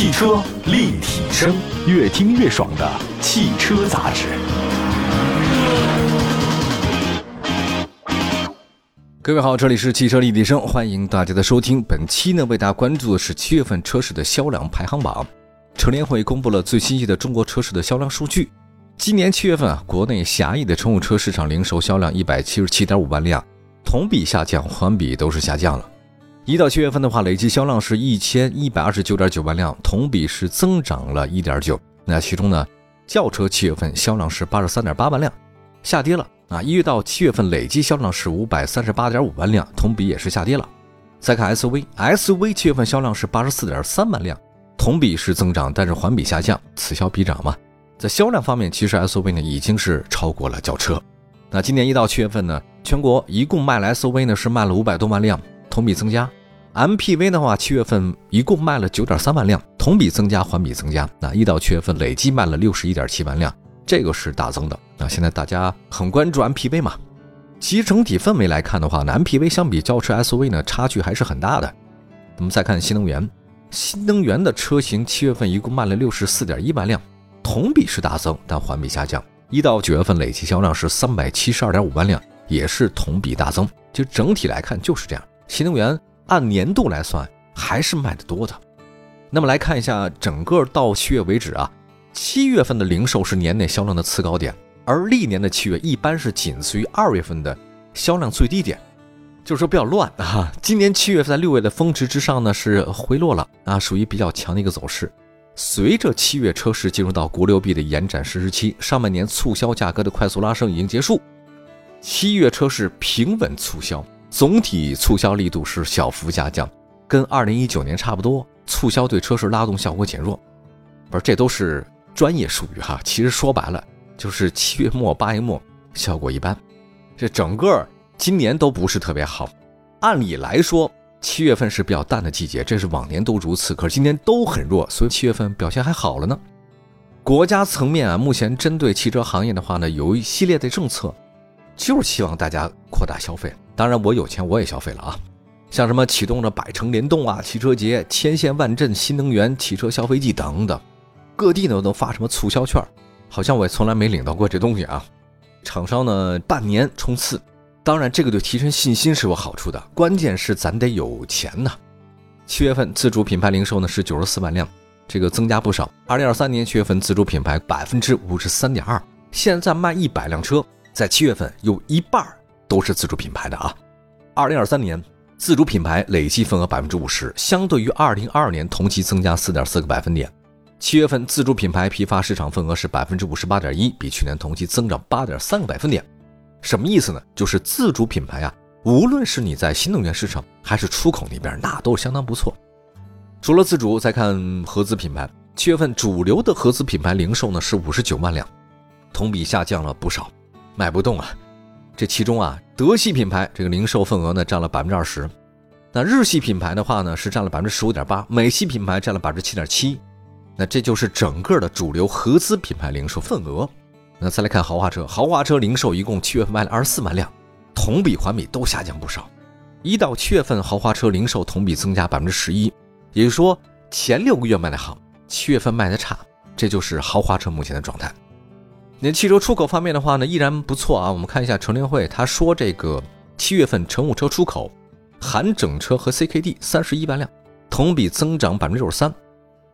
汽车立体声，越听越爽的汽车杂志。各位好，这里是汽车立体声，欢迎大家的收听。本期呢，为大家关注的是七月份车市的销量排行榜。车联会公布了最新一的中国车市的销量数据。今年七月份啊，国内狭义的乘用车市场零售销量一百七十七点五万辆，同比下降，环比都是下降了。一到七月份的话，累计销量是一千一百二十九点九万辆，同比是增长了一点九。那其中呢，轿车七月份销量是八十三点八万辆，下跌了啊。一月到七月份累计销量是五百三十八点五万辆，同比也是下跌了。再看 SUV，SUV 七月份销量是八十四点三万辆，同比是增长，但是环比下降，此消彼长嘛。在销量方面，其实 SUV 呢已经是超过了轿车。那今年一到七月份呢，全国一共卖了 SUV 呢是卖了五百多万辆，同比增加。MPV 的话，七月份一共卖了九点三万辆，同比增加，环比增加。那一到七月份累计卖了六十一点七万辆，这个是大增的。那现在大家很关注 MPV 嘛？其整体氛围来看的话呢，MPV 相比轿车 SUV 呢差距还是很大的。我们再看新能源，新能源的车型七月份一共卖了六十四点一万辆。同比是大增，但环比下降。一到九月份累计销量是三百七十二点五万辆，也是同比大增。就整体来看就是这样。新能源按年度来算还是卖的多的。那么来看一下整个到七月为止啊，七月份的零售是年内销量的次高点，而历年的七月一般是仅次于二月份的销量最低点，就是说比较乱啊。今年七月份在六月的峰值之上呢是回落了啊，属于比较强的一个走势。随着七月车市进入到国六 B 的延展实施期，上半年促销价格的快速拉升已经结束，七月车市平稳促销，总体促销力度是小幅下降，跟二零一九年差不多。促销对车市拉动效果减弱，不是这都是专业术语哈。其实说白了就是七月末八月末效果一般，这整个今年都不是特别好。按理来说。七月份是比较淡的季节，这是往年都如此。可是今年都很弱，所以七月份表现还好了呢。国家层面啊，目前针对汽车行业的话呢，有一系列的政策，就是希望大家扩大消费。当然，我有钱我也消费了啊，像什么启动了百城联动啊、汽车节、千县万镇新能源汽车消费季等等，各地呢都发什么促销券，好像我也从来没领到过这东西啊。厂商呢半年冲刺。当然，这个对提升信心是有好处的，关键是咱得有钱呐。七月份自主品牌零售呢是九十四万辆，这个增加不少。二零二三年七月份自主品牌百分之五十三点二，现在卖一百辆车，在七月份有一半都是自主品牌的啊。二零二三年自主品牌累计份额百分之五十，相对于二零二二年同期增加四点四个百分点。七月份自主品牌批发市场份额是百分之五十八点一，比去年同期增长八点三个百分点。什么意思呢？就是自主品牌啊，无论是你在新能源市场还是出口那边，那都是相当不错。除了自主，再看合资品牌，七月份主流的合资品牌零售呢是五十九万辆，同比下降了不少，卖不动啊。这其中啊，德系品牌这个零售份额呢占了百分之二十，那日系品牌的话呢是占了百分之十五点八，美系品牌占了百分之七点七，那这就是整个的主流合资品牌零售份额。那再来看豪华车，豪华车零售一共七月份卖了二十四万辆，同比环比都下降不少。一到七月份豪华车零售同比增加百分之十一，也就是说前六个月卖的好，七月份卖的差，这就是豪华车目前的状态。那汽车出口方面的话呢，依然不错啊。我们看一下乘联会，他说这个七月份乘务车出口，含整车和 CKD 三十一万辆，同比增长百分之六十三。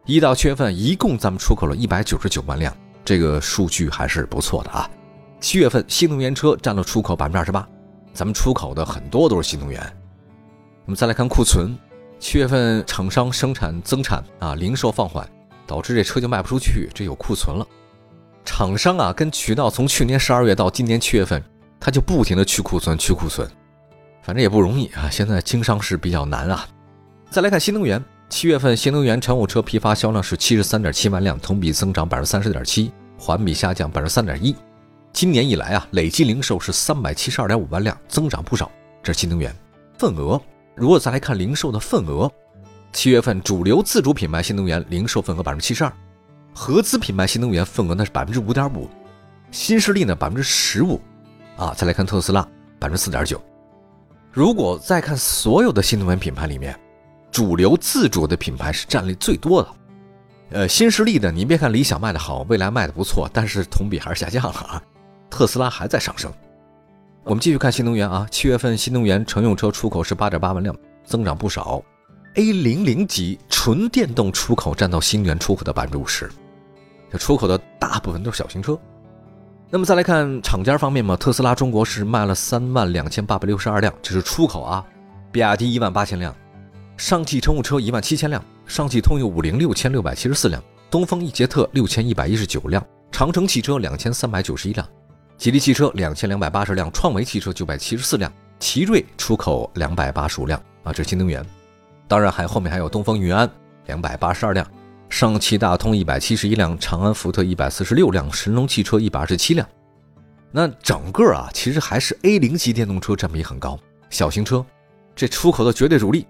一到七月份一共咱们出口了一百九十九万辆。这个数据还是不错的啊！七月份新能源车占了出口百分之二十八，咱们出口的很多都是新能源。我们再来看库存，七月份厂商生产增产啊，零售放缓，导致这车就卖不出去，这有库存了。厂商啊，跟渠道从去年十二月到今年七月份，他就不停的去库存，去库存，反正也不容易啊。现在经商是比较难啊。再来看新能源。七月份新能源乘务车批发销量是七十三点七万辆，同比增长百分之三十点七，环比下降百分之三点一。今年以来啊，累计零售是三百七十二点五万辆，增长不少。这是新能源份额。如果再来看零售的份额，七月份主流自主品牌新能源零售份额百分之七十二，合资品牌新能源份额呢是百分之五点五，新势力呢百分之十五，啊，再来看特斯拉百分之四点九。如果再看所有的新能源品牌里面，主流自主的品牌是占例最多的，呃，新势力的，你别看理想卖的好，未来卖的不错，但是同比还是下降了啊。特斯拉还在上升。我们继续看新能源啊，七月份新能源乘用车出口是八点八万辆，增长不少。A 零零级纯电动出口占到新能源出口的百分之五十，出口的大部分都是小型车。那么再来看厂家方面嘛，特斯拉中国是卖了三万两千八百六十二辆，这是出口啊。比亚迪一万八千辆，上汽乘用车一万七千辆，上汽通用五菱六千六百七十四辆，东风奕捷特六千一百一十九辆，长城汽车两千三百九十一辆，吉利汽车两千两百八十辆，创维汽车九百七十四辆，奇瑞出口两百八十五辆啊，这是新能源。当然还后面还有东风云安两百八十二辆。上汽大通一百七十一辆，长安福特一百四十六辆，神龙汽车一百二十七辆。那整个啊，其实还是 A 零级电动车占比很高，小型车这出口的绝对主力。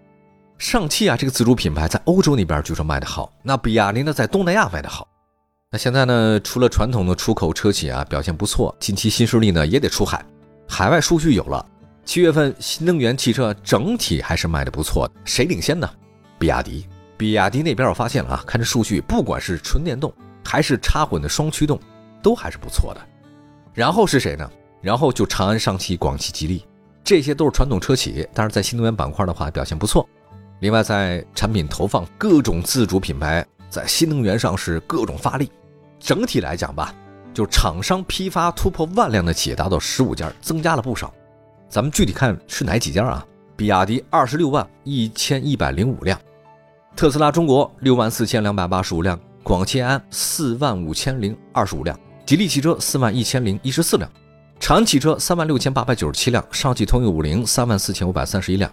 上汽啊，这个自主品牌在欧洲那边据说卖得好，那比亚迪呢，在东南亚卖得好。那现在呢，除了传统的出口车企啊表现不错，近期新势力呢也得出海，海外数据有了，七月份新能源汽车整体还是卖的不错的，谁领先呢？比亚迪。比亚迪那边我发现了啊，看这数据，不管是纯电动还是插混的双驱动，都还是不错的。然后是谁呢？然后就长安、上汽、广汽、吉利，这些都是传统车企，但是在新能源板块的话表现不错。另外在产品投放，各种自主品牌在新能源上是各种发力。整体来讲吧，就厂商批发突破万辆的企业达到十五家，增加了不少。咱们具体看是哪几家啊？比亚迪二十六万一千一百零五辆。特斯拉中国六万四千两百八十五辆，广汽安四万五千零二十五辆，吉利汽车四万一千零一十四辆，长安汽车三万六千八百九十七辆，上汽通用五菱三万四千五百三十一辆，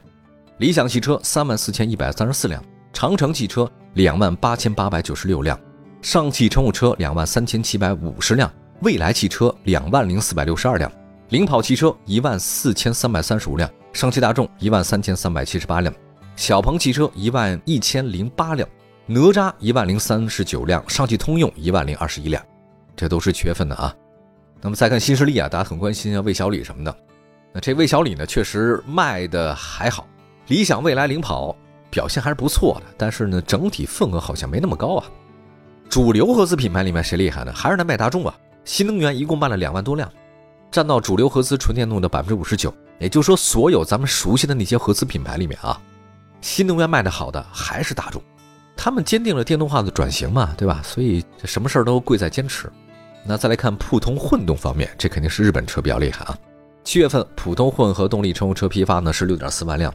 理想汽车三万四千一百三十四辆，长城汽车两万八千八百九十六辆，上汽乘用车两万三千七百五十辆，蔚来汽车两万零四百六十二辆，领跑汽车一万四千三百三十五辆，上汽大众一万三千三百七十八辆。小鹏汽车一万一千零八辆，哪吒一万零三十九辆，上汽通用一万零二十一辆，这都是七月份的啊。那么再看新势力啊，大家很关心啊，魏小李什么的。那这魏小李呢，确实卖的还好，理想、未来、领跑表现还是不错的，但是呢，整体份额好像没那么高啊。主流合资品牌里面谁厉害呢？还是南北大众啊。新能源一共卖了两万多辆，占到主流合资纯电动的百分之五十九。也就是说，所有咱们熟悉的那些合资品牌里面啊。新能源卖的好的还是大众，他们坚定了电动化的转型嘛，对吧？所以这什么事儿都贵在坚持。那再来看普通混动方面，这肯定是日本车比较厉害啊。七月份普通混合动力乘用车批发呢是六点四万辆，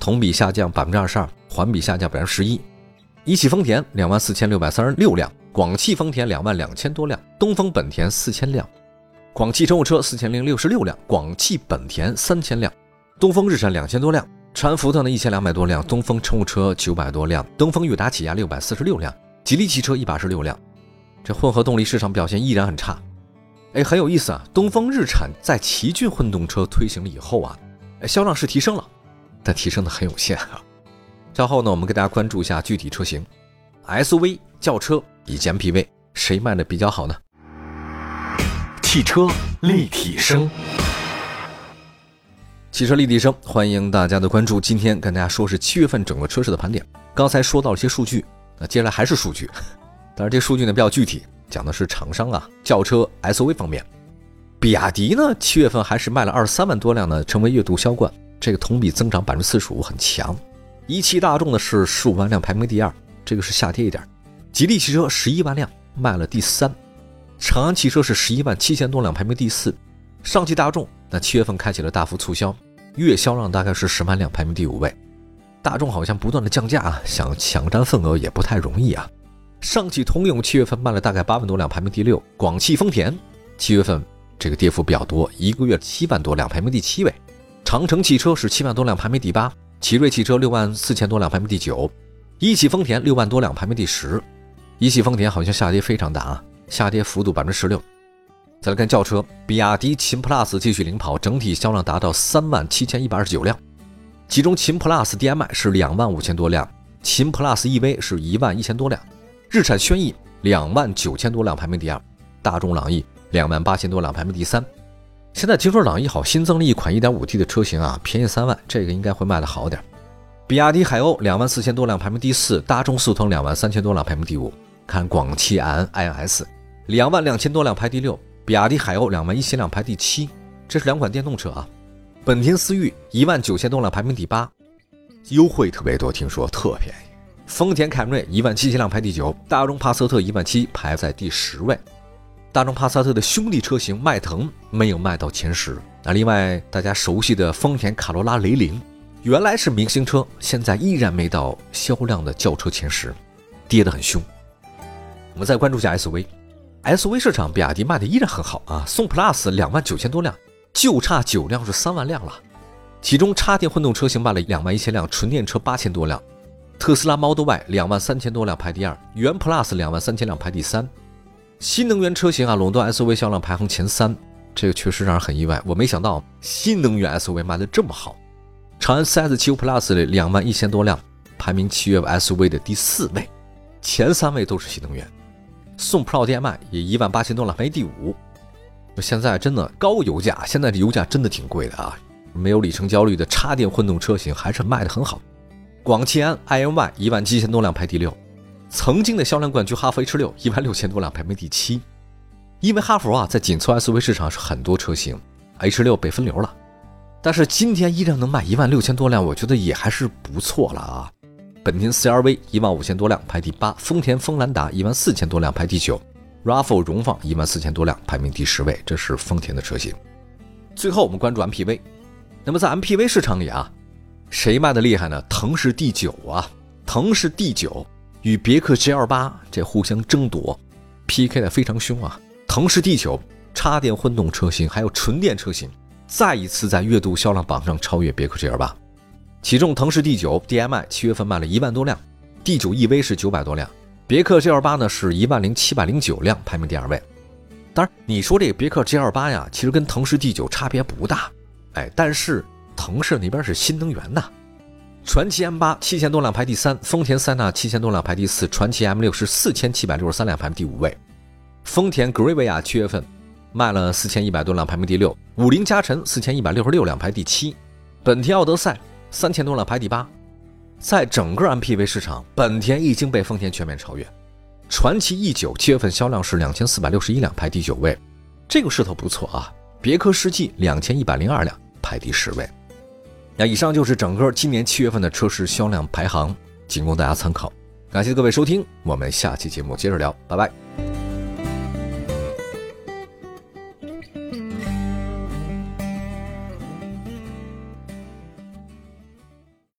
同比下降百分之二十二，环比下降百分之十一。一汽丰田两万四千六百三十六辆，广汽丰田两万两千多辆，东风本田四千辆，广汽乘用车四千零六十六辆，广汽本田三千辆，东风日产两千多辆。长安福特呢一千两百多辆，东风乘用车九百多辆，东风悦达起亚六百四十六辆，吉利汽车一百二十六辆。这混合动力市场表现依然很差。哎，很有意思啊！东风日产在奇骏混动车推行了以后啊，销量是提升了，但提升的很有限啊。稍后呢，我们给大家关注一下具体车型，SUV、轿车以及 MPV 谁卖的比较好呢？汽车立体声。汽车立体声，欢迎大家的关注。今天跟大家说是七月份整个车市的盘点。刚才说到了一些数据，那接下来还是数据，但是这数据呢比较具体，讲的是厂商啊，轿车 SUV 方面。比亚迪呢，七月份还是卖了二十三万多辆呢，成为月度销冠，这个同比增长百分之四十五，很强。一汽大众呢是十五万辆，排名第二，这个是下跌一点。吉利汽车十一万辆，卖了第三。长安汽车是十一万七千多辆，排名第四。上汽大众那七月份开启了大幅促销，月销量大概是十万辆，排名第五位。大众好像不断的降价啊，想抢占份额也不太容易啊。上汽通用七月份卖了大概八万多辆，排名第六。广汽丰田七月份这个跌幅比较多，一个月七万多辆，排名第七位。长城汽车是七万多辆，排名第八。奇瑞汽车六万四千多辆，排名第九。一汽丰田六万多辆，排名第十。一汽丰田好像下跌非常大啊，下跌幅度百分之十六。再来看轿车，比亚迪秦 PLUS 继续领跑，整体销量达到三万七千一百二十九辆，其中秦 PLUS DM-i 是两万五千多辆，秦 PLUS EV 是一万一千多辆，日产轩逸两万九千多辆排名第二，大众朗逸两万八千多辆排名第三。现在听说朗逸好新增了一款 1.5T 的车型啊，便宜三万，这个应该会卖的好点。比亚迪海鸥两万四千多辆排名第四，大众速腾两万三千多辆排名第五。看广汽埃安 INS，两万两千多辆排第六，比亚迪海鸥两万一千辆排第七，这是两款电动车啊。本田思域一万九千多辆排名第八，优惠特别多，听说特便宜。丰田凯美瑞一万七千辆排第九，大众帕萨特一万七排在第十位。大众帕萨特的兄弟车型迈腾没有卖到前十。那另外大家熟悉的丰田卡罗拉雷凌，原来是明星车，现在依然没到销量的轿车前十，跌得很凶。我们再关注一下 SUV SUV 市场比亚迪卖的依然很好啊，宋 PLUS 两万九千多辆。就差九辆是三万辆了，其中插电混动车型卖了两万一千辆，纯电车八千多辆。特斯拉 Model Y 两万三千多辆排第二，元 Plus 两万三千辆排第三。新能源车型啊，垄断 SUV 销量排行前三，这个确实让人很意外。我没想到新能源 SUV 卖的这么好。长安 CS75 Plus 的两万一千多辆，排名七月 SUV 的第四位，前三位都是新能源。宋 Pro DM-i 也一万八千多辆排第五。现在真的高油价，现在这油价真的挺贵的啊！没有里程焦虑的插电混动车型还是卖的很好。广汽安 iNY 一万七千多辆排第六，曾经的销量冠军哈弗 H 六一万六千多辆排名第七。因为哈弗啊在紧凑 SUV 市场是很多车型，H 六被分流了，但是今天依然能卖一万六千多辆，我觉得也还是不错了啊。本田 CR-V 一万五千多辆排第八，丰田锋兰达一万四千多辆排第九。RAV4 荣放一万四千多辆，排名第十位，这是丰田的车型。最后我们关注 MPV，那么在 MPV 市场里啊，谁卖的厉害呢？腾势 D9 啊，腾势 D9 与别克 GL8 这互相争夺，PK 的非常凶啊。腾势 D9 插电混动车型还有纯电车型，再一次在月度销量榜上超越别克 GL8。其中腾势 D9 DMI 七月份卖了一万多辆，D9 EV 是九百多辆。别克 GL 八呢是一万零七百零九辆，排名第二位。当然，你说这个别克 GL 八呀，其实跟腾势 D 九差别不大，哎，但是腾势那边是新能源呐。传祺 M 八七千多辆排第三，丰田塞纳七千多辆排第四，传祺 M 六是四千七百六十三辆排第五位。丰田格瑞维亚七月份卖了四千一百多辆，排名第六。五菱加辰四千一百六十六辆排第七，本田奥德赛三千多辆排第八。在整个 MPV 市场，本田已经被丰田全面超越。传祺 E 九七月份销量是两千四百六十一辆，排第九位，这个势头不错啊。别克世纪两千一百零二辆，排第十位。那以上就是整个今年七月份的车市销量排行，仅供大家参考。感谢各位收听，我们下期节目接着聊，拜拜。